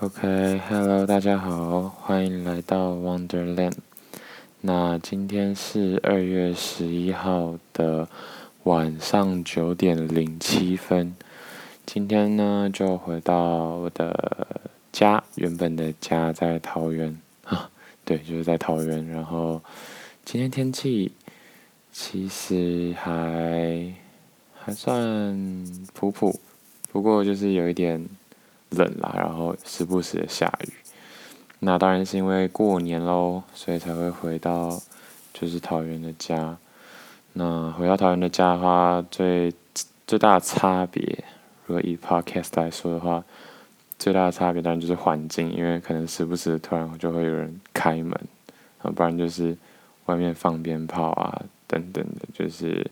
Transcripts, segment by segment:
OK，Hello，大家好，欢迎来到 Wonderland。那今天是二月十一号的晚上九点零七分。今天呢，就回到我的家，原本的家在桃园啊，对，就是在桃园。然后今天天气其实还还算普普，不过就是有一点。冷啦，然后时不时的下雨，那当然是因为过年喽，所以才会回到就是桃园的家。那回到桃园的家的话，最最大的差别，如果以 podcast 来说的话，最大的差别当然就是环境，因为可能时不时突然就会有人开门，啊，不然就是外面放鞭炮啊等等的，就是，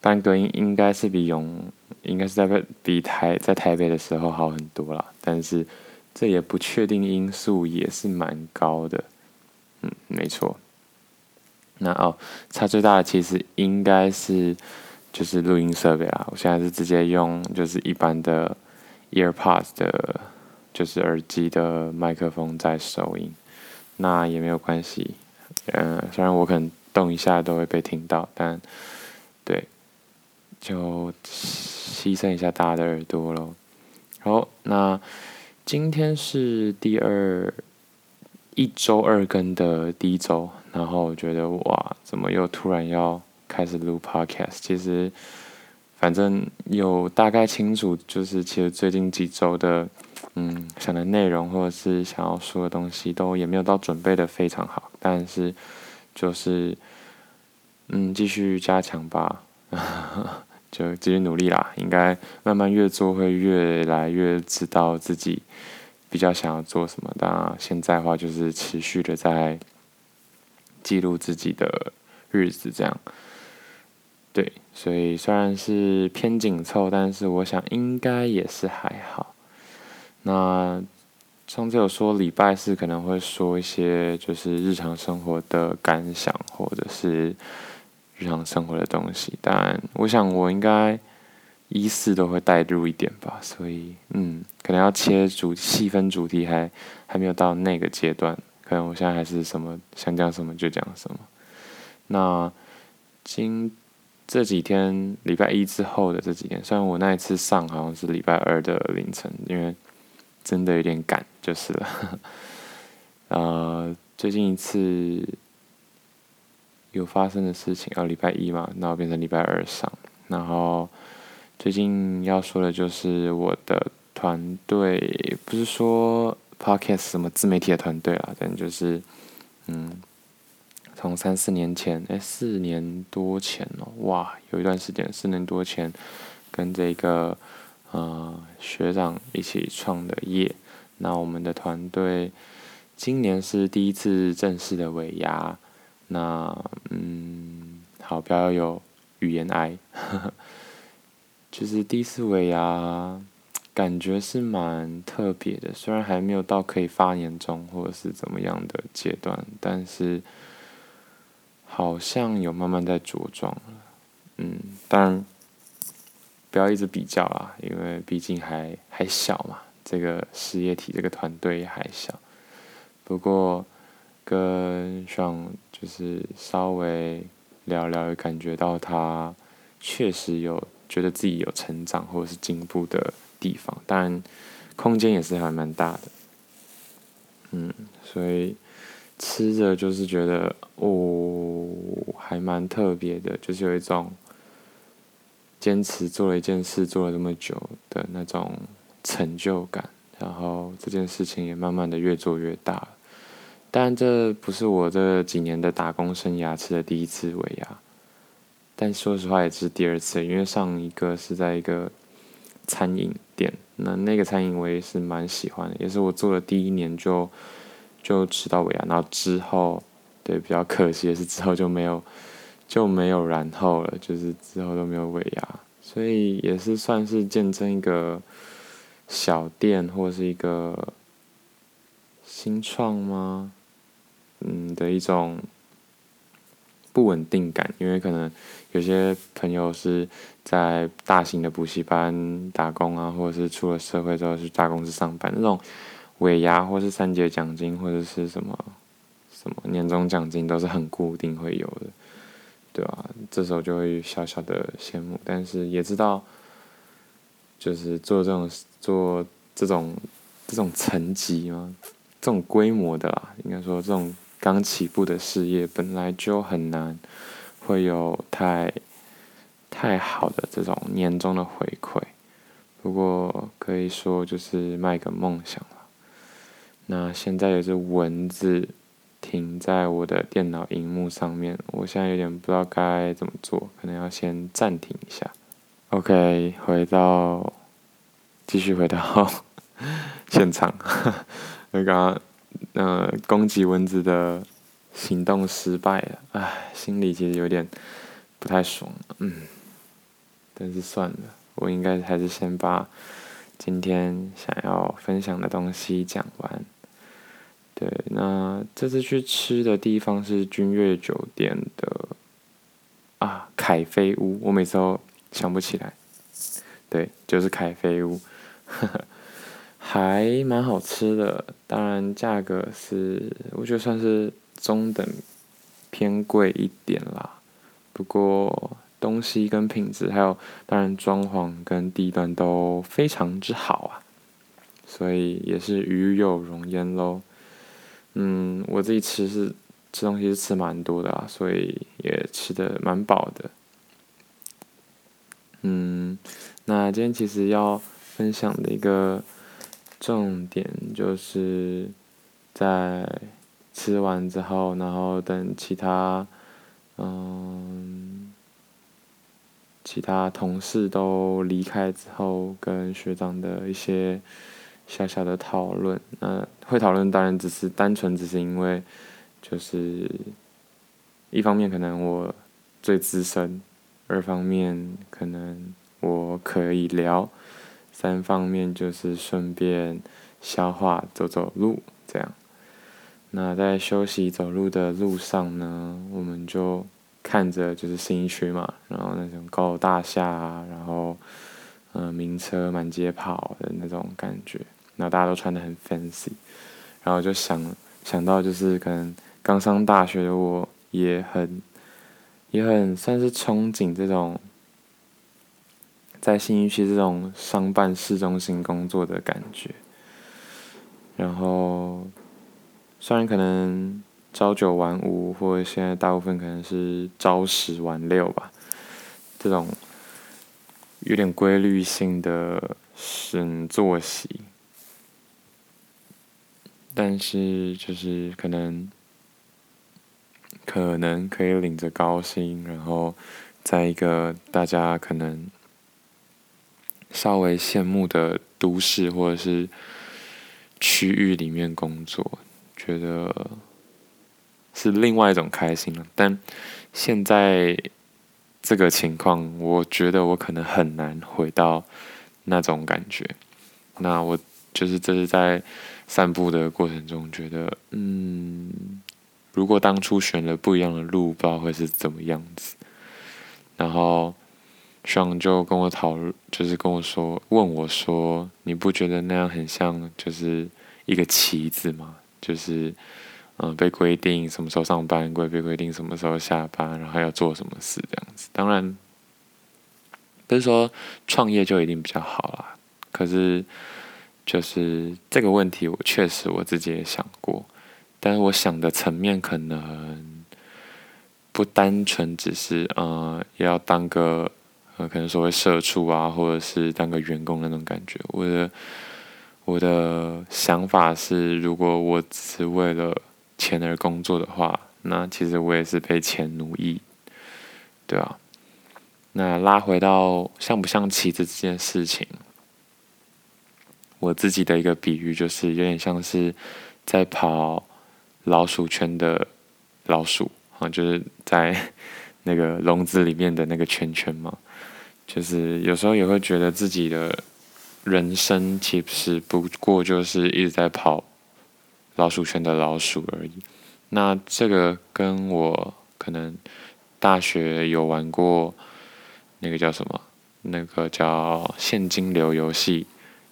但隔音应该是比永。应该是在比台在台北的时候好很多啦，但是这也不确定因素也是蛮高的，嗯，没错。那哦，差最大的其实应该是就是录音设备啦，我现在是直接用就是一般的 EarPods 的，就是耳机的麦克风在收音，那也没有关系，嗯、虽然我可能动一下都会被听到，但对，就。牺牲一下大家的耳朵喽。好，那今天是第二一周二更的第一周，然后我觉得哇，怎么又突然要开始录 podcast？其实反正有大概清楚，就是其实最近几周的嗯想的内容或者是想要说的东西，都也没有到准备的非常好，但是就是嗯继续加强吧。就继续努力啦，应该慢慢越做会越来越知道自己比较想要做什么。当然现在的话就是持续的在记录自己的日子，这样。对，所以虽然是偏紧凑，但是我想应该也是还好。那上次有说礼拜四可能会说一些就是日常生活的感想，或者是。日常生活的东西，当然，我想我应该一四都会带入一点吧，所以，嗯，可能要切主细分主题还还没有到那个阶段，可能我现在还是什么想讲什么就讲什么。那今这几天礼拜一之后的这几天，虽然我那一次上好像是礼拜二的凌晨，因为真的有点赶就是了。呃，最近一次。有发生的事情，哦，礼拜一嘛，然后变成礼拜二上。然后最近要说的就是我的团队，不是说 podcast 什么自媒体的团队啦，但就是嗯，从三四年前，哎，四年多前哦，哇，有一段时间，四年多前，跟这个呃学长一起创的业。那我们的团队今年是第一次正式的尾牙。那嗯，好，不要有语言癌，就是第一次尾牙，感觉是蛮特别的。虽然还没有到可以发年终或者是怎么样的阶段，但是好像有慢慢在茁壮了。嗯，当然不要一直比较啦，因为毕竟还还小嘛，这个事业体这个团队还小。不过。跟上就是稍微聊聊，感觉到他确实有觉得自己有成长或者是进步的地方，但空间也是还蛮大的。嗯，所以吃着就是觉得哦，还蛮特别的，就是有一种坚持做了一件事做了这么久的那种成就感，然后这件事情也慢慢的越做越大。但这不是我这几年的打工生涯吃的第一次尾牙，但说实话也是第二次，因为上一个是在一个餐饮店，那那个餐饮我也是蛮喜欢的，也是我做的第一年就就吃到尾牙，然后之后对比较可惜的是之后就没有就没有然后了，就是之后都没有尾牙，所以也是算是见证一个小店或是一个新创吗？嗯的一种不稳定感，因为可能有些朋友是在大型的补习班打工啊，或者是出了社会之后去大公司上班，那种尾牙或是三节奖金或者是什么什么年终奖金都是很固定会有的，对吧？这时候就会小小的羡慕，但是也知道，就是做这种做这种这种层级吗，这种规模的啦，应该说这种刚起步的事业本来就很难会有太太好的这种年终的回馈。不过可以说就是卖个梦想了。那现在也是文字停在我的电脑荧幕上面，我现在有点不知道该怎么做，可能要先暂停一下。OK，回到，继续回到 现场。那个，呃，攻击蚊子的行动失败了，唉，心里其实有点不太爽，嗯，但是算了。我应该还是先把今天想要分享的东西讲完。对，那这次去吃的地方是君悦酒店的啊，凯菲屋。我每次都想不起来。对，就是凯菲屋，呵呵，还蛮好吃的。当然，价格是我觉得算是中等偏贵一点啦。不过。东西跟品质，还有当然装潢跟地段都非常之好啊，所以也是与有荣焉喽。嗯，我自己吃是吃东西是吃蛮多的啊，所以也吃得蛮饱的。嗯，那今天其实要分享的一个重点，就是在吃完之后，然后等其他，嗯。其他同事都离开之后，跟学长的一些小小的讨论。那会讨论当然只是单纯只是因为，就是一方面可能我最资深，二方面可能我可以聊，三方面就是顺便消化走走路这样。那在休息走路的路上呢，我们就。看着就是新区嘛，然后那种高楼大厦啊，然后嗯、呃，名车满街跑的那种感觉，然后大家都穿得很 fancy，然后就想想到就是可能刚上大学的我也很也很算是憧憬这种在新一区这种商办市中心工作的感觉，然后虽然可能。朝九晚五，或者现在大部分可能是朝十晚六吧，这种有点规律性的生作息，但是就是可能可能可以领着高薪，然后在一个大家可能稍微羡慕的都市或者是区域里面工作，觉得。是另外一种开心了，但现在这个情况，我觉得我可能很难回到那种感觉。那我就是这是在散步的过程中觉得，嗯，如果当初选了不一样的路，不知道会是怎么样子。然后爽就跟我讨论，就是跟我说，问我说，你不觉得那样很像就是一个棋子吗？就是。嗯，被规定什么时候上班，规被规定什么时候下班，然后要做什么事这样子。当然，不是说创业就一定比较好啦。可是，就是这个问题，我确实我自己也想过。但是我想的层面可能不单纯只是嗯，要当个呃，可能所谓社畜啊，或者是当个员工那种感觉。我的我的想法是，如果我只为了钱而工作的话，那其实我也是被钱奴役，对啊。那拉回到像不像棋子这件事情，我自己的一个比喻就是有点像是在跑老鼠圈的老鼠啊，就是在 那个笼子里面的那个圈圈嘛。就是有时候也会觉得自己的人生其实不过就是一直在跑。老鼠圈的老鼠而已。那这个跟我可能大学有玩过那个叫什么？那个叫现金流游戏，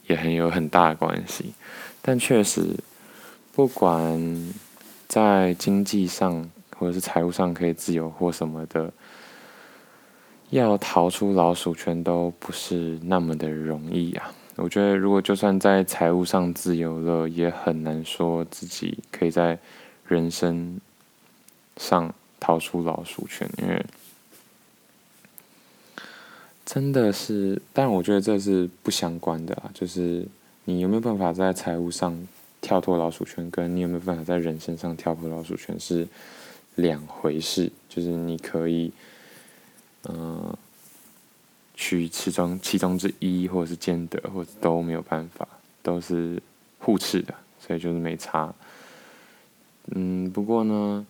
也很有很大关系。但确实，不管在经济上或者是财务上可以自由或什么的，要逃出老鼠圈都不是那么的容易啊。我觉得，如果就算在财务上自由了，也很难说自己可以在人生上逃出老鼠圈，因为真的是，但我觉得这是不相关的啊，就是。你有没有办法在财务上跳脱老鼠圈，跟你有没有办法在人生上跳脱老鼠圈是两回事。就是你可以，呃，取其中其中之一，或者是兼得，或者都没有办法，都是互斥的，所以就是没差。嗯，不过呢，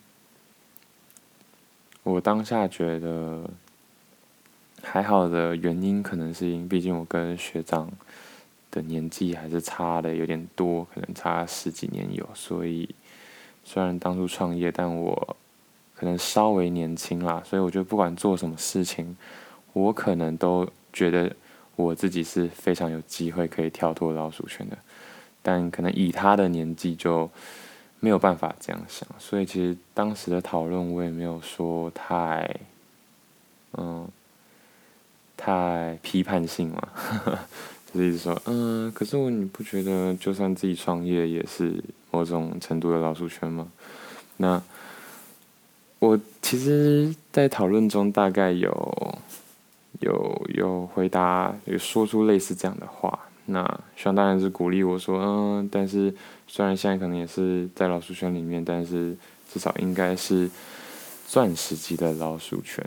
我当下觉得还好的原因，可能是因为，毕竟我跟学长。的年纪还是差的有点多，可能差十几年有，所以虽然当初创业，但我可能稍微年轻啦，所以我觉得不管做什么事情，我可能都觉得我自己是非常有机会可以跳脱老鼠圈的，但可能以他的年纪就没有办法这样想，所以其实当时的讨论我也没有说太，嗯，太批判性嘛。就是说，嗯，可是我你不觉得，就算自己创业也是某种程度的老鼠圈吗？那我其实，在讨论中大概有有有回答，有说出类似这样的话。那希望当然是鼓励我说，嗯，但是虽然现在可能也是在老鼠圈里面，但是至少应该是钻石级的老鼠圈。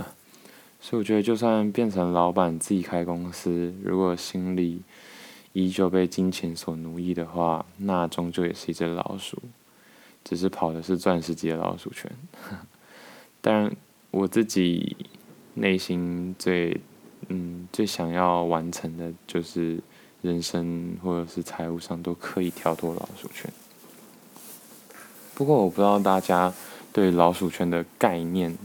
所以我觉得，就算变成老板自己开公司，如果心里依旧被金钱所奴役的话，那终究也是一只老鼠，只是跑的是钻石级的老鼠圈。但我自己内心最嗯最想要完成的，就是人生或者是财务上都可以跳脱老鼠圈。不过我不知道大家对老鼠圈的概念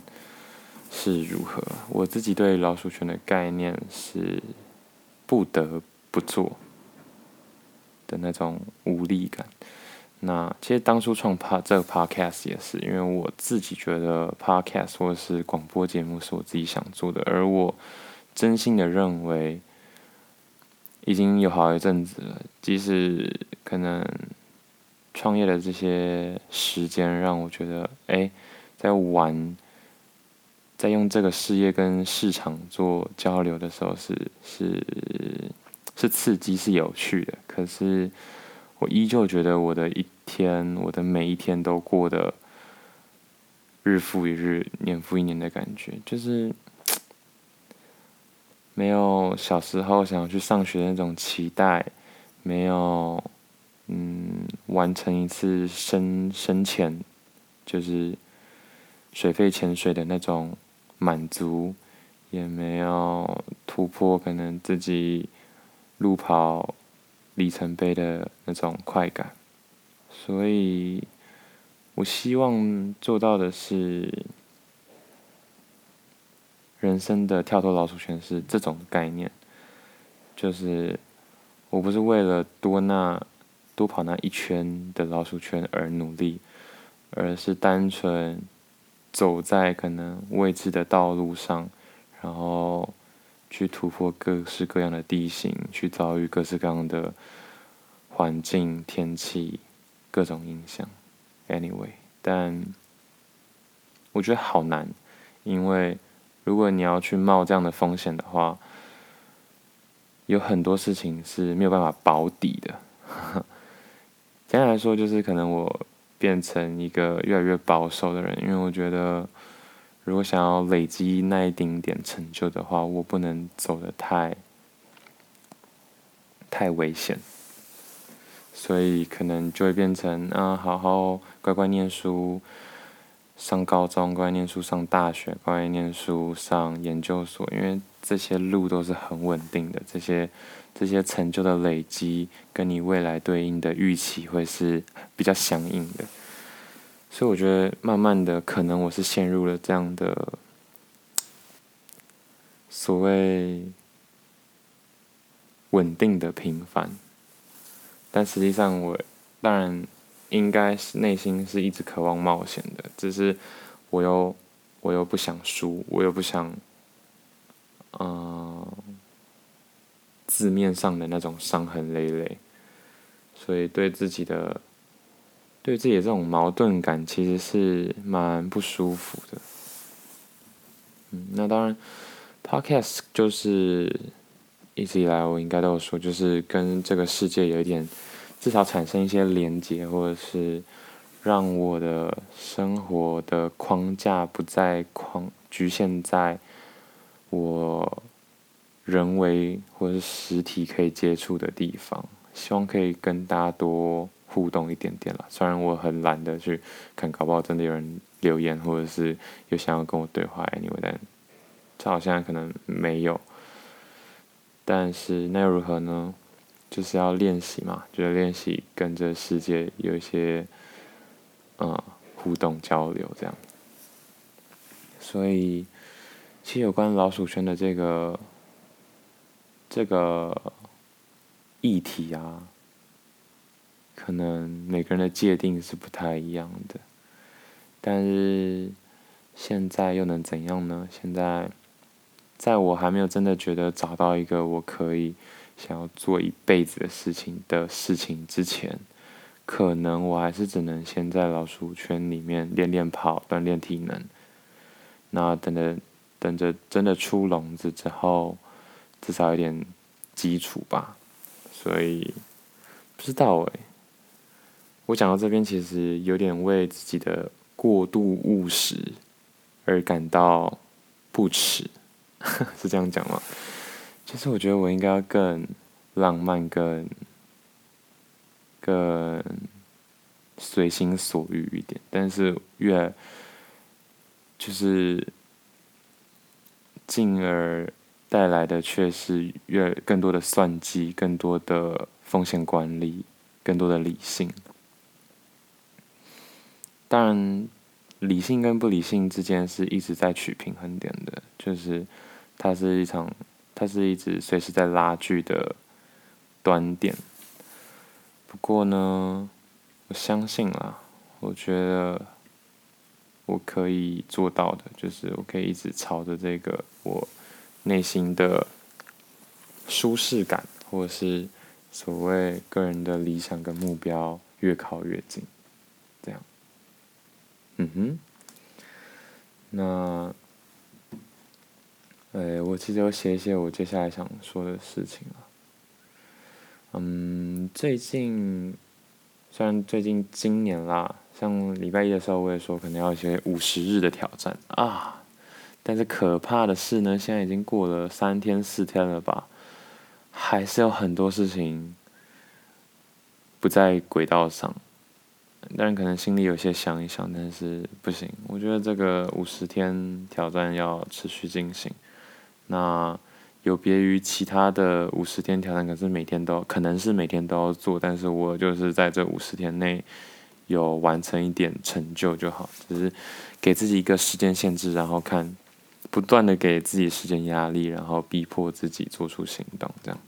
是如何？我自己对老鼠圈的概念是不得不做的那种无力感。那其实当初创 p 这个 Podcast 也是，因为我自己觉得 Podcast 或者是广播节目是我自己想做的，而我真心的认为已经有好一阵子了，即使可能创业的这些时间让我觉得，哎，在玩。在用这个事业跟市场做交流的时候，是是是刺激，是有趣的。可是我依旧觉得我的一天，我的每一天都过得日复一日、年复一年的感觉，就是 没有小时候想要去上学的那种期待，没有嗯完成一次深深潜，就是水肺潜水的那种。满足，也没有突破，可能自己路跑里程碑的那种快感，所以我希望做到的是人生的跳脱老鼠圈，是这种概念，就是我不是为了多那多跑那一圈的老鼠圈而努力，而是单纯。走在可能未知的道路上，然后去突破各式各样的地形，去遭遇各式各样的环境、天气、各种影响。Anyway，但我觉得好难，因为如果你要去冒这样的风险的话，有很多事情是没有办法保底的。简单来说，就是可能我。变成一个越来越保守的人，因为我觉得，如果想要累积那一丁点成就的话，我不能走得太太危险，所以可能就会变成啊，好好乖乖念书，上高中乖乖念书，上大学乖乖念书，上研究所，因为这些路都是很稳定的，这些。这些成就的累积，跟你未来对应的预期会是比较相应的，所以我觉得慢慢的，可能我是陷入了这样的所谓稳定的平凡，但实际上我当然应该是内心是一直渴望冒险的，只是我又我又不想输，我又不想，嗯、字面上的那种伤痕累累，所以对自己的对自己的这种矛盾感其实是蛮不舒服的。嗯，那当然，Podcast 就是。一直以来，我应该都有说，就是跟这个世界有一点，至少产生一些连接，或者是让我的生活的框架不再框局限在我人为或是实体可以接触的地方。希望可以跟大家多互动一点点啦。虽然我很懒得去看，搞不好真的有人留言，或者是有想要跟我对话，anyway，但这好像可能没有。但是那又如何呢？就是要练习嘛，就是练习跟这世界有一些，嗯，互动交流这样。所以，其实有关老鼠圈的这个这个议题啊，可能每个人的界定是不太一样的。但是现在又能怎样呢？现在。在我还没有真的觉得找到一个我可以想要做一辈子的事情的事情之前，可能我还是只能先在老鼠圈里面练练跑，锻炼体能。那等着等着真的出笼子之后，至少有点基础吧。所以不知道哎，我讲到这边其实有点为自己的过度务实而感到不齿。是这样讲吗？其实我觉得我应该要更浪漫、更更随心所欲一点，但是越就是进而带来的却是越更多的算计、更多的风险管理、更多的理性。当然，理性跟不理性之间是一直在取平衡点的，就是。它是一场，它是一直随时在拉锯的端点。不过呢，我相信啦，我觉得我可以做到的，就是我可以一直朝着这个我内心的舒适感，或者是所谓个人的理想跟目标越靠越近。嗯哼，那。哎，我其实有写一些我接下来想说的事情啊。嗯，最近虽然最近今年啦，像礼拜一的时候我也说可能要一些五十日的挑战啊，但是可怕的是呢，现在已经过了三天四天了吧，还是有很多事情不在轨道上。当然可能心里有些想一想，但是不行，我觉得这个五十天挑战要持续进行。那有别于其他的五十天挑战，可是每天都可能是每天都要做，但是我就是在这五十天内有完成一点成就就好，只是给自己一个时间限制，然后看不断的给自己时间压力，然后逼迫自己做出行动，这样，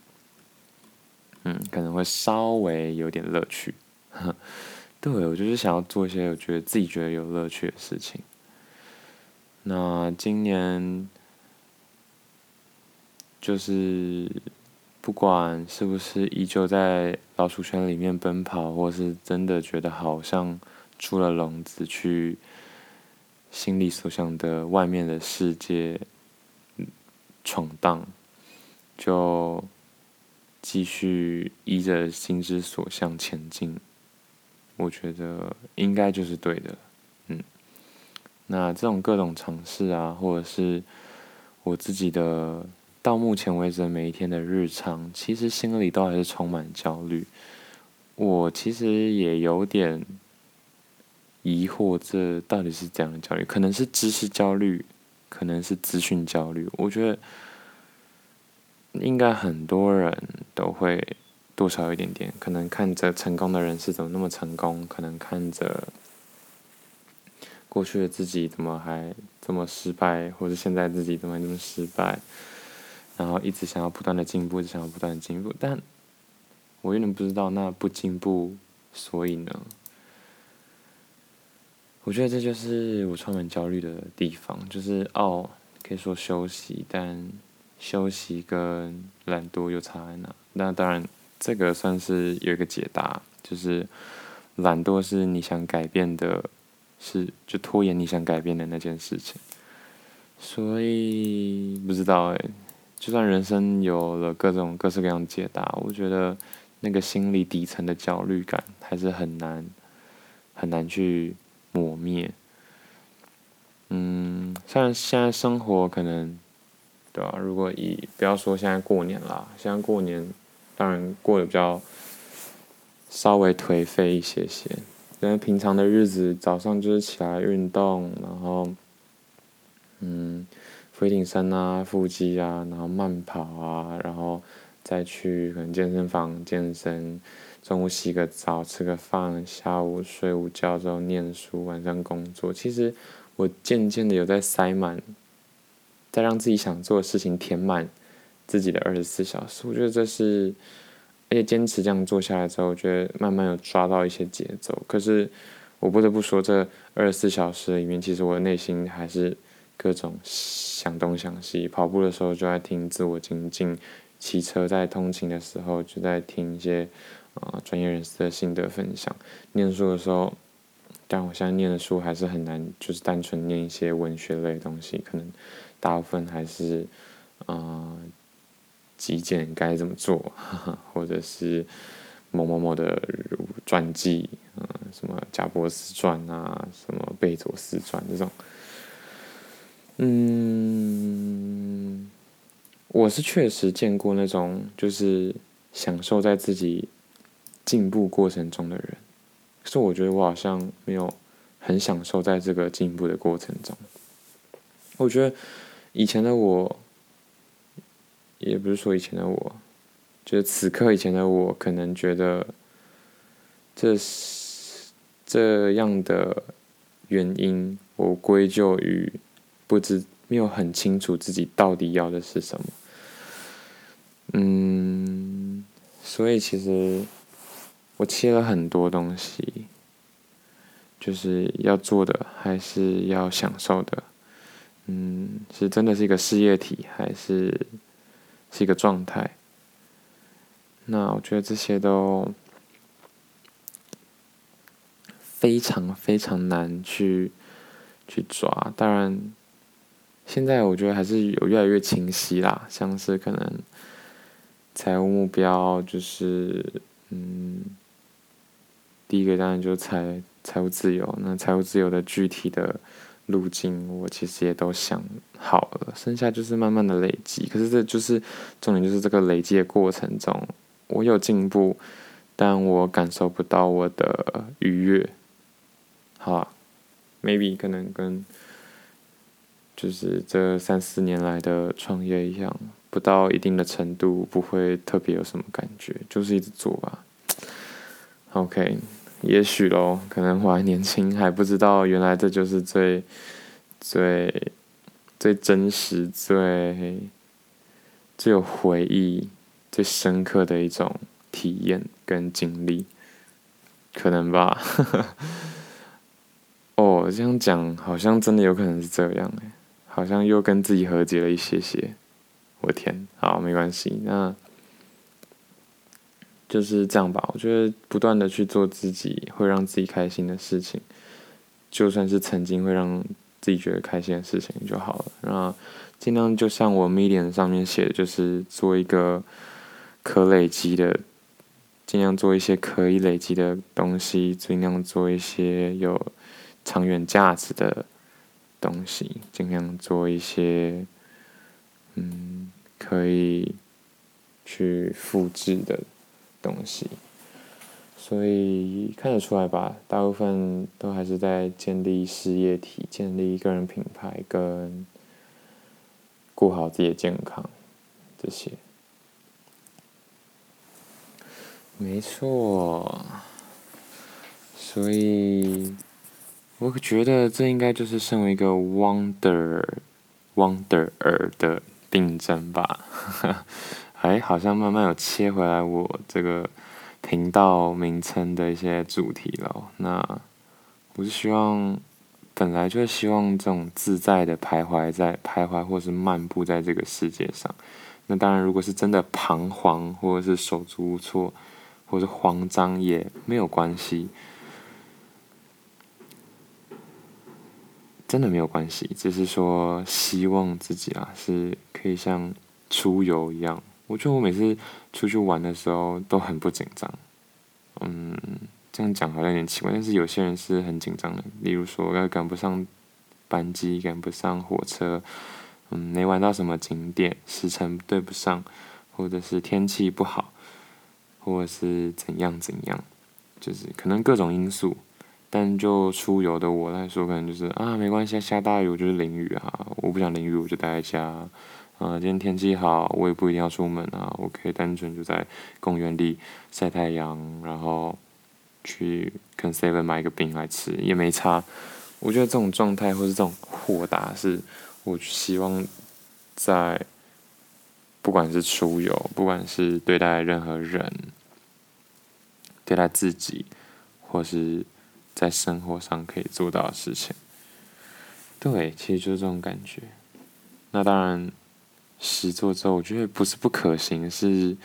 嗯，可能会稍微有点乐趣。对，我就是想要做一些我觉得自己觉得有乐趣的事情。那今年。就是不管是不是依旧在老鼠圈里面奔跑，或是真的觉得好像出了笼子，去心里所想的外面的世界闯荡，就继续依着心之所向前进。我觉得应该就是对的，嗯。那这种各种尝试啊，或者是我自己的。到目前为止，每一天的日常，其实心里都还是充满焦虑。我其实也有点疑惑，这到底是怎样的焦虑？可能是知识焦虑，可能是资讯焦虑。我觉得应该很多人都会多少有一点点。可能看着成功的人是怎么那么成功，可能看着过去的自己怎么还这么失败，或者现在自己怎么还这么失败。然后一直想要不断的进步，一直想要不断的进步，但我有点不知道，那不进步，所以呢？我觉得这就是我充满焦虑的地方，就是哦，可以说休息，但休息跟懒惰又差在哪？那当然，这个算是有一个解答，就是懒惰是你想改变的，是就拖延你想改变的那件事情。所以不知道哎，就算人生有了各种各式各样的解答，我觉得那个心理底层的焦虑感还是很难很难去抹灭。嗯，虽然现在生活可能，对吧？如果以不要说现在过年啦，现在过年当然过得比较稍微颓废一些些，因为平常的日子早上就是起来运动，然后。嗯，俯卧撑啊，腹肌啊，然后慢跑啊，然后再去可能健身房健身，中午洗个澡，吃个饭，下午睡午觉之后念书，晚上工作。其实我渐渐的有在塞满，在让自己想做的事情填满自己的二十四小时。我觉得这是，而且坚持这样做下来之后，我觉得慢慢有抓到一些节奏。可是我不得不说，这二十四小时里面，其实我的内心还是。各种想东想西，跑步的时候就在听自我精进，骑车在通勤的时候就在听一些啊专业人士的心得分享。念书的时候，但我现在念的书还是很难，就是单纯念一些文学类的东西，可能大部分还是啊极简该怎么做，或者是某某某的传记，啊什么贾伯斯传啊，什么贝佐斯传这种。嗯，我是确实见过那种就是享受在自己进步过程中的人，可是我觉得我好像没有很享受在这个进步的过程中。我觉得以前的我，也不是说以前的我，就是此刻以前的我，可能觉得这是这样的原因，我归咎于。不知没有很清楚自己到底要的是什么，嗯，所以其实我切了很多东西，就是要做的还是要享受的，嗯，是真的是一个事业体还是是一个状态？那我觉得这些都非常非常难去去抓，当然。现在我觉得还是有越来越清晰啦，像是可能财务目标就是，嗯，第一个当然就是财财务自由，那财务自由的具体的路径我其实也都想好了，剩下就是慢慢的累积。可是这就是重点，就是这个累积的过程中，我有进步，但我感受不到我的愉悦。好啊，maybe 可能跟。就是这三四年来的创业一样，不到一定的程度不会特别有什么感觉，就是一直做吧。OK，也许咯，可能我还年轻，还不知道原来这就是最最最真实、最最有回忆、最深刻的一种体验跟经历，可能吧。哦，这样讲好像真的有可能是这样诶。好像又跟自己和解了一些些，我天，好，没关系，那就是这样吧。我觉得不断的去做自己会让自己开心的事情，就算是曾经会让自己觉得开心的事情就好了。那尽量就像我 Medium 上面写的，就是做一个可累积的，尽量做一些可以累积的东西，尽量做一些有长远价值的。东西尽量做一些，嗯，可以去复制的东西，所以看得出来吧，大部分都还是在建立事业体、建立个人品牌跟顾好自己的健康这些。没错，所以。我觉得这应该就是身为一个 wonder wanderer 的病症吧。哎，好像慢慢有切回来我这个频道名称的一些主题了。那我是希望，本来就希望这种自在的徘徊在徘徊，或是漫步在这个世界上。那当然，如果是真的彷徨，或者是手足无措，或是慌张，也没有关系。真的没有关系，只是说希望自己啊是可以像出游一样。我觉得我每次出去玩的时候都很不紧张。嗯，这样讲好像有点奇怪，但是有些人是很紧张的。例如说，要赶不上班机，赶不上火车，嗯，没玩到什么景点，时程对不上，或者是天气不好，或者是怎样怎样，就是可能各种因素。但就出游的我来说，可能就是啊，没关系，下大雨我就是淋雨啊，我不想淋雨我就待在家。啊今天天气好，我也不一定要出门啊，我可以单纯就在公园里晒太阳，然后去跟 Seven 买一个饼来吃，也没差。我觉得这种状态或是这种豁达，是我希望在不管是出游，不管是对待任何人，对待自己，或是。在生活上可以做到的事情，对，其实就是这种感觉。那当然，实做之后，我觉得不是不可行，是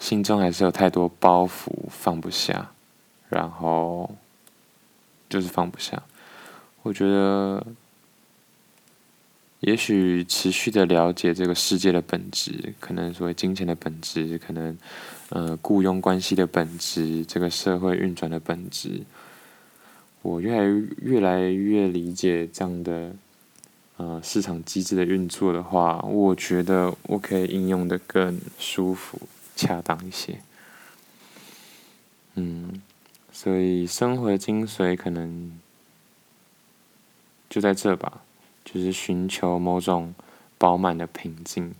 心中还是有太多包袱放不下，然后就是放不下。我觉得，也许持续的了解这个世界的本质，可能所谓金钱的本质，可能呃雇佣关系的本质，这个社会运转的本质。我越来越越来越理解这样的，呃，市场机制的运作的话，我觉得我可以应用的更舒服、恰当一些。嗯，所以生活的精髓可能就在这吧，就是寻求某种饱满的平静，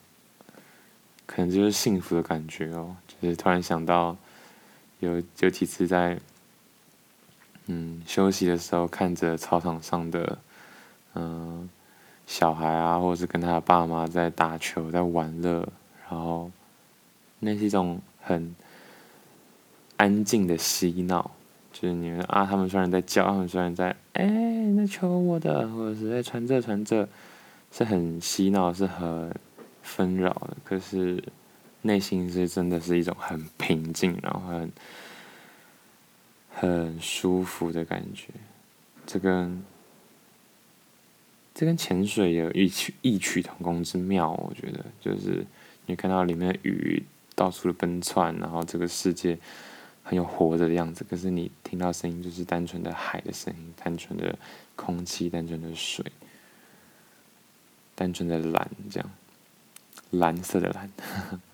可能就是幸福的感觉哦。就是突然想到有，有几次在。嗯，休息的时候看着操场上的，嗯、小孩啊，或者是跟他的爸妈在打球，在玩乐，然后那是一种很安静的嬉闹，就是你们啊，他们虽然在叫，他们虽然在，哎、那球我的，或者是在传这传这，是很嬉闹，是很纷扰的，可是内心是真的是一种很平静，然后很。很舒服的感觉，这跟这跟潜水有异曲异曲同工之妙。我觉得，就是你看到里面的鱼到处的奔窜，然后这个世界很有活着的样子。可是你听到声音，就是单纯的海的声音，单纯的空气，单纯的水，单纯的蓝，这样蓝色的蓝。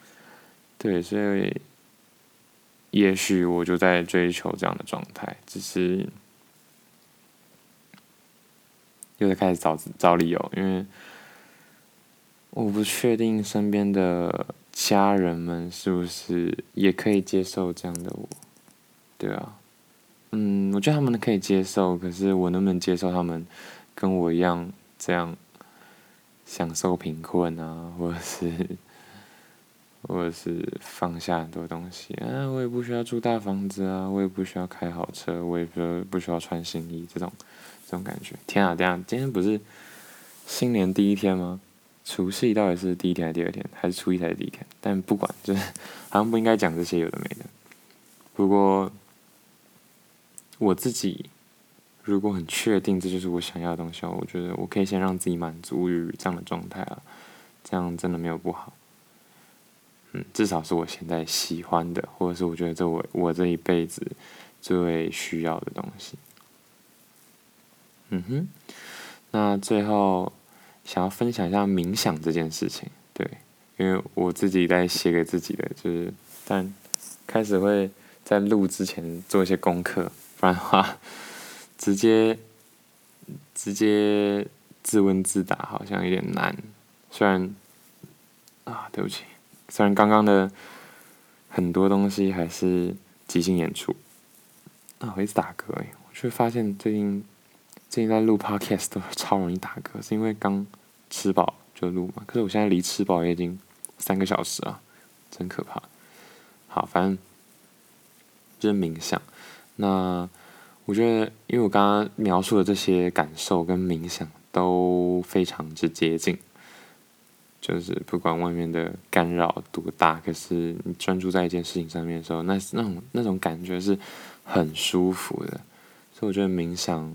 对，所以。也许我就在追求这样的状态，只是又在开始找找理由，因为我不确定身边的家人们是不是也可以接受这样的我。对啊，嗯，我觉得他们可以接受，可是我能不能接受他们跟我一样这样享受贫困啊，或者是？或者是放下很多东西啊，我也不需要住大房子啊，我也不需要开好车，我也不不需要穿新衣，这种这种感觉。天啊，等下，今天不是新年第一天吗？除夕到底是第一天还是第二天？还是初一才是第一天？但不管，就是好像不应该讲这些有的没的。不过我自己如果很确定这就是我想要的东西，我觉得我可以先让自己满足于这样的状态啊，这样真的没有不好。嗯，至少是我现在喜欢的，或者是我觉得这我我这一辈子最需要的东西。嗯哼，那最后想要分享一下冥想这件事情，对，因为我自己在写给自己的，就是但开始会在录之前做一些功课，不然的话直接直接自问自答好像有点难，虽然啊，对不起。虽然刚刚的很多东西还是即兴演出，啊，我一直打嗝哎，我却发现最近最近在录 podcast 都 超容易打嗝，是因为刚吃饱就录嘛？可是我现在离吃饱也已经三个小时了，真可怕。好，反正就是冥想。那我觉得，因为我刚刚描述的这些感受跟冥想都非常之接近，就是不管外面的干扰多大，可是你专注在一件事情上面的时候，那那种那种感觉是很舒服的。所以我觉得冥想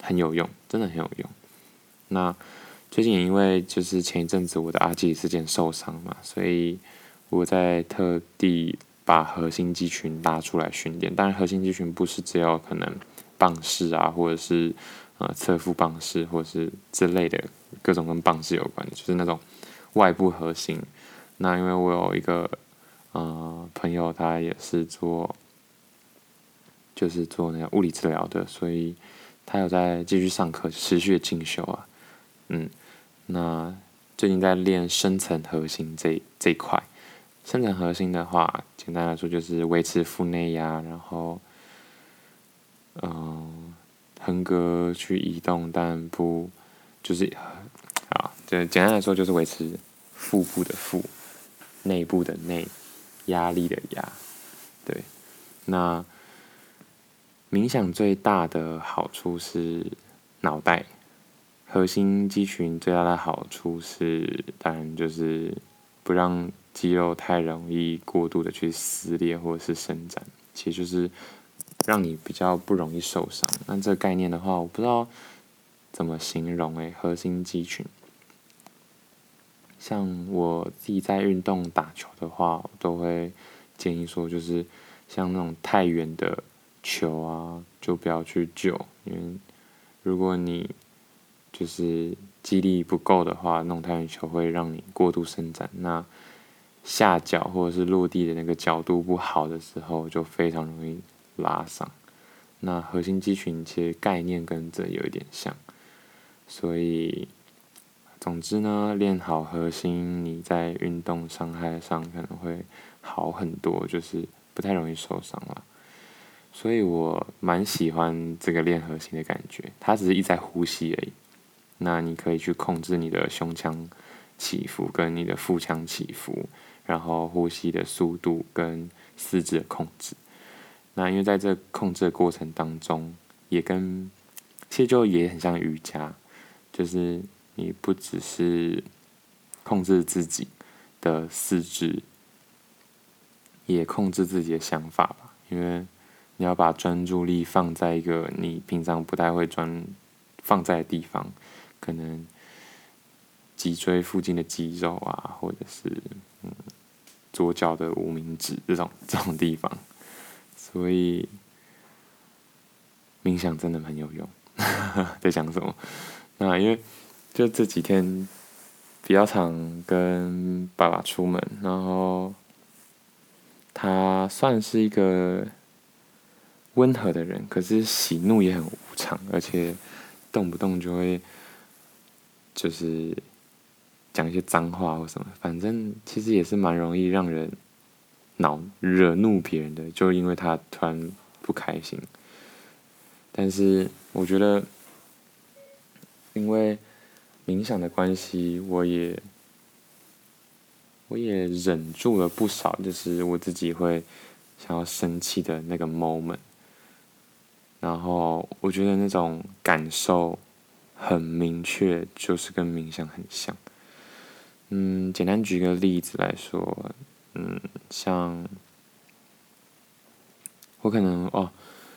很有用，真的很有用。那最近也因为就是前一阵子我的阿基里斯腱受伤嘛，所以我在特地。把核心肌群拉出来训练，当然核心肌群不是只有可能棒式啊，或者是呃侧腹棒式，或者是之类的各种跟棒式有关的，就是那种外部核心。那因为我有一个呃朋友，他也是做就是做那个物理治疗的，所以他有在继续上课，持续进修啊。嗯，那最近在练深层核心这这一块。深层核心的话，简单来说就是维持腹内压，然后，嗯，横膈去移动，但不就是啊，就简单来说就是维持腹部的腹，内部的内，压力的压，对。那冥想最大的好处是脑袋，核心肌群最大的好处是，当然就是不让。肌肉太容易过度的去撕裂或者是伸展，其实就是让你比较不容易受伤。那这个概念的话，我不知道怎么形容诶、核心肌群。像我自己在运动打球的话，我都会建议说，就是像那种太远的球啊，就不要去救，因为如果你就是肌力不够的话，弄太远球会让你过度伸展。那下脚或者是落地的那个角度不好的时候，就非常容易拉伤。那核心肌群其实概念跟这有一点像，所以总之呢，练好核心，你在运动伤害上可能会好很多，就是不太容易受伤了。所以我蛮喜欢这个练核心的感觉，它只是一直在呼吸而已。那你可以去控制你的胸腔起伏跟你的腹腔起伏。然后呼吸的速度跟四肢的控制，那因为在这控制的过程当中，也跟其实就也很像瑜伽，就是你不只是控制自己的四肢，也控制自己的想法吧，因为你要把专注力放在一个你平常不太会专放在的地方，可能脊椎附近的肌肉啊，或者是嗯。左脚的无名指这种这种地方，所以冥想真的很有用。在想什么？那因为就这几天比较常跟爸爸出门，然后他算是一个温和的人，可是喜怒也很无常，而且动不动就会就是。讲一些脏话或什么，反正其实也是蛮容易让人恼惹怒别人的，就因为他突然不开心。但是我觉得，因为冥想的关系，我也我也忍住了不少，就是我自己会想要生气的那个 moment。然后我觉得那种感受很明确，就是跟冥想很像。嗯，简单举个例子来说，嗯，像我可能哦，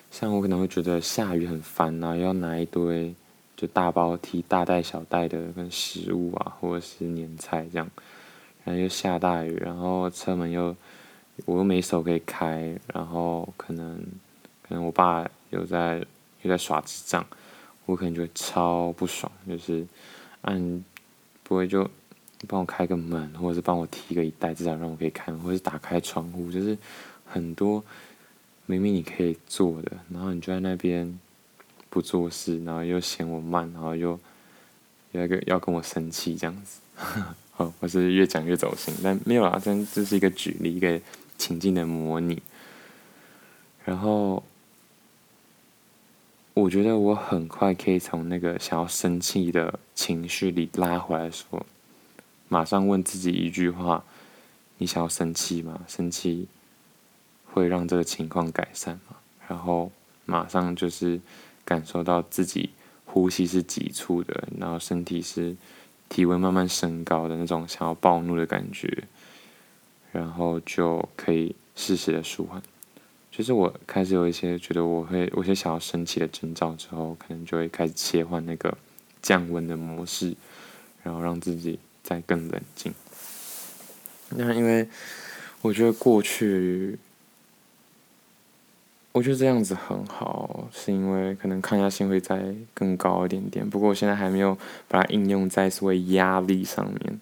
像我可能会觉得下雨很烦啊，要拿一堆就大包提大袋小袋的跟食物啊，或者是年菜这样，然后又下大雨，然后车门又我又没手可以开，然后可能可能我爸又在又在耍智障，我可能就会超不爽，就是按不会就。帮我开个门，或者是帮我提个一袋，至少让我可以看，或者是打开窗户，就是很多明明你可以做的，然后你就在那边不做事，然后又嫌我慢，然后又有一个要跟我生气这样子，好，我是越讲越走心，但没有啊，这这是一个举例，一个情境的模拟，然后我觉得我很快可以从那个想要生气的情绪里拉回来说。马上问自己一句话：你想要生气吗？生气会让这个情况改善吗，然后马上就是感受到自己呼吸是急促的，然后身体是体温慢慢升高的那种想要暴怒的感觉，然后就可以适时的舒缓。就是我开始有一些觉得我会有些想要升起的征兆之后，可能就会开始切换那个降温的模式，然后让自己再更冷静。那因为我觉得过去，我觉得这样子很好，是因为可能抗压性会再更高一点点。不过我现在还没有把它应用在所谓压力上面，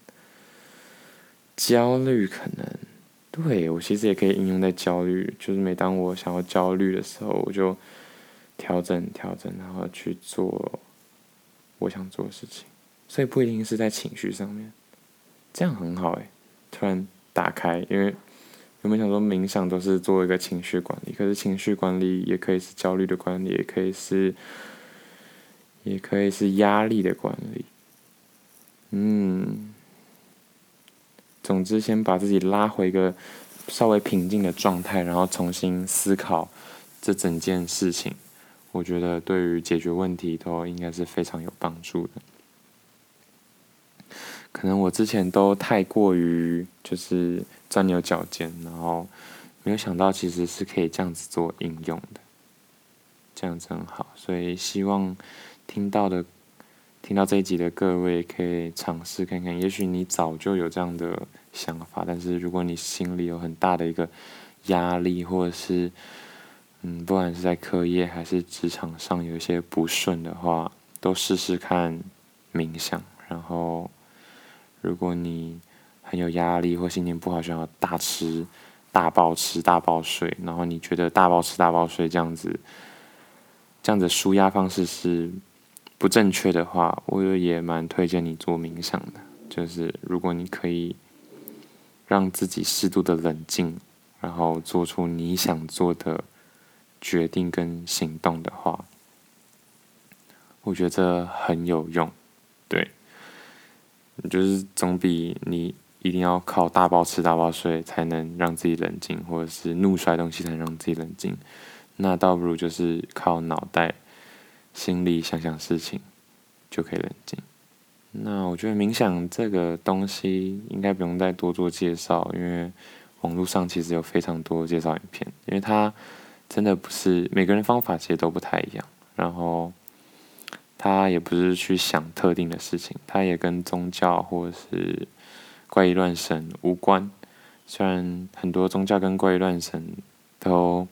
焦虑可能。对，我其实也可以应用在焦虑，就是每当我想要焦虑的时候，我就调整调整，然后去做我想做的事情。所以不一定是在情绪上面，这样很好诶。突然打开，因为有没想说冥想都是做一个情绪管理，可是情绪管理也可以是焦虑的管理，也可以是，也可以是压力的管理。嗯。总之，先把自己拉回一个稍微平静的状态，然后重新思考这整件事情。我觉得对于解决问题都应该是非常有帮助的。可能我之前都太过于就是钻牛角尖，然后没有想到其实是可以这样子做应用的，这样子很好。所以希望听到的。听到这一集的各位可以尝试看看，也许你早就有这样的想法，但是如果你心里有很大的一个压力，或者是嗯，不管是在课业还是职场上有一些不顺的话，都试试看冥想。然后，如果你很有压力或心情不好，想要大吃大爆吃大爆睡，然后你觉得大爆吃大爆睡这样子，这样子舒压方式是。不正确的话，我也蛮推荐你做冥想的。就是如果你可以让自己适度的冷静，然后做出你想做的决定跟行动的话，我觉得很有用。对，就是总比你一定要靠大包吃大包睡才能让自己冷静，或者是怒摔东西才能让自己冷静，那倒不如就是靠脑袋。心里想想事情，就可以冷静。那我觉得冥想这个东西应该不用再多做介绍，因为网络上其实有非常多介绍影片。因为它真的不是每个人方法其实都不太一样，然后它也不是去想特定的事情，它也跟宗教或者是怪异乱神无关。虽然很多宗教跟怪异乱神都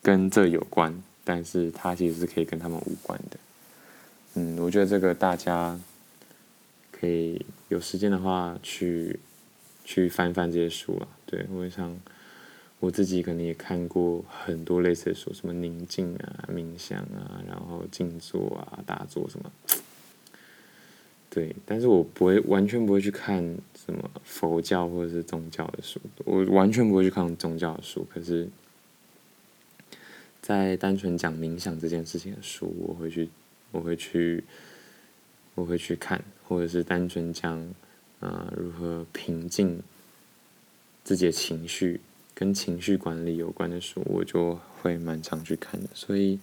跟这有关。但是它其实是可以跟他们无关的，嗯，我觉得这个大家可以有时间的话去去翻翻这些书啊。对，我想我自己可能也看过很多类似的书，什么宁静啊、冥想啊，然后静坐啊、打坐什么。对，但是我不会完全不会去看什么佛教或者是宗教的书，我完全不会去看宗教的书，可是。在单纯讲冥想这件事情的书，我会去，我会去，我会去看，或者是单纯讲，呃，如何平静自己的情绪，跟情绪管理有关的书，我就会蛮常去看的。所以，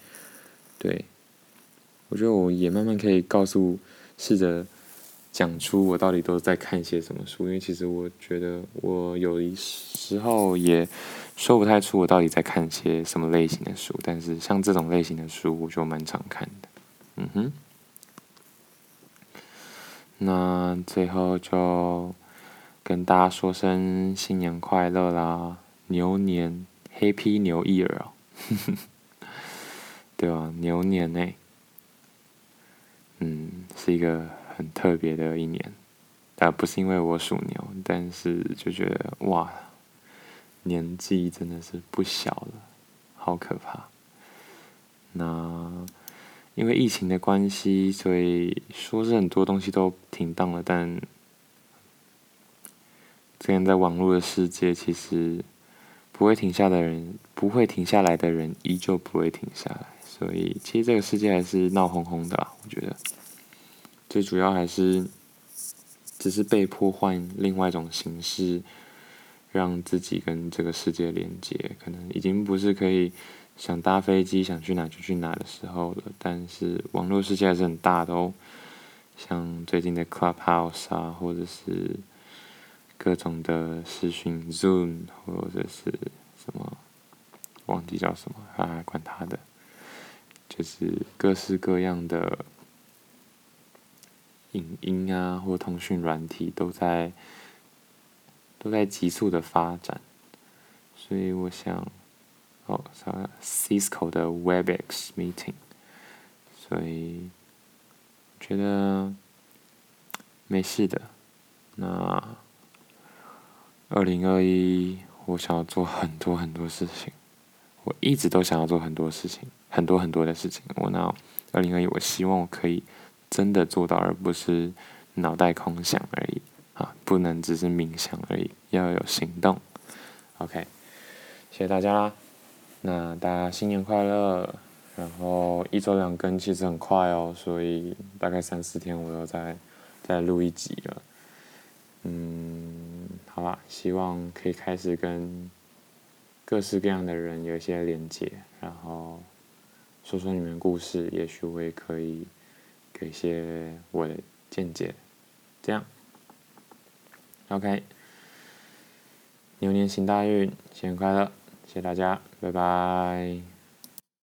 对，我觉得我也慢慢可以告诉，试着讲出我到底都在看些什么书，因为其实我觉得我有一时候也。说不太出我到底在看些什么类型的书，但是像这种类型的书，我就蛮常看的。嗯哼，那最后就跟大家说声新年快乐啦，牛年 Happy New Year 哦，对啊，牛年呢，嗯，是一个很特别的一年，但不是因为我属牛，但是就觉得哇。年纪真的是不小了，好可怕。那因为疫情的关系，所以说是很多东西都停档了。但这样在网络的世界，其实不会停下的人，不会停下来的人，依旧不会停下来。所以，其实这个世界还是闹哄哄的啦。我觉得，最主要还是只是被迫换另外一种形式。让自己跟这个世界连接，可能已经不是可以想搭飞机想去哪就去哪的时候了。但是网络世界还是很大的哦，像最近的 Clubhouse 啊，或者是各种的视讯 Zoom，或者是什么忘记叫什么啊，管他的，就是各式各样的影音啊，或通讯软体都在。都在急速的发展，所以我想，哦，啥 Cisco 的 Webex Meeting，所以觉得没事的。那二零二一，我想要做很多很多事情，我一直都想要做很多事情，很多很多的事情。我那二零二一，我希望我可以真的做到，而不是脑袋空想而已。啊，不能只是冥想而已，要有行动。OK，谢谢大家啦。那大家新年快乐。然后一周两更其实很快哦，所以大概三四天我又再再录一集了。嗯，好吧，希望可以开始跟各式各样的人有一些连接，然后说说你们故事，也许我也可以给一些我的见解，这样。OK，牛年行大运，新年快乐！谢谢大家，拜拜。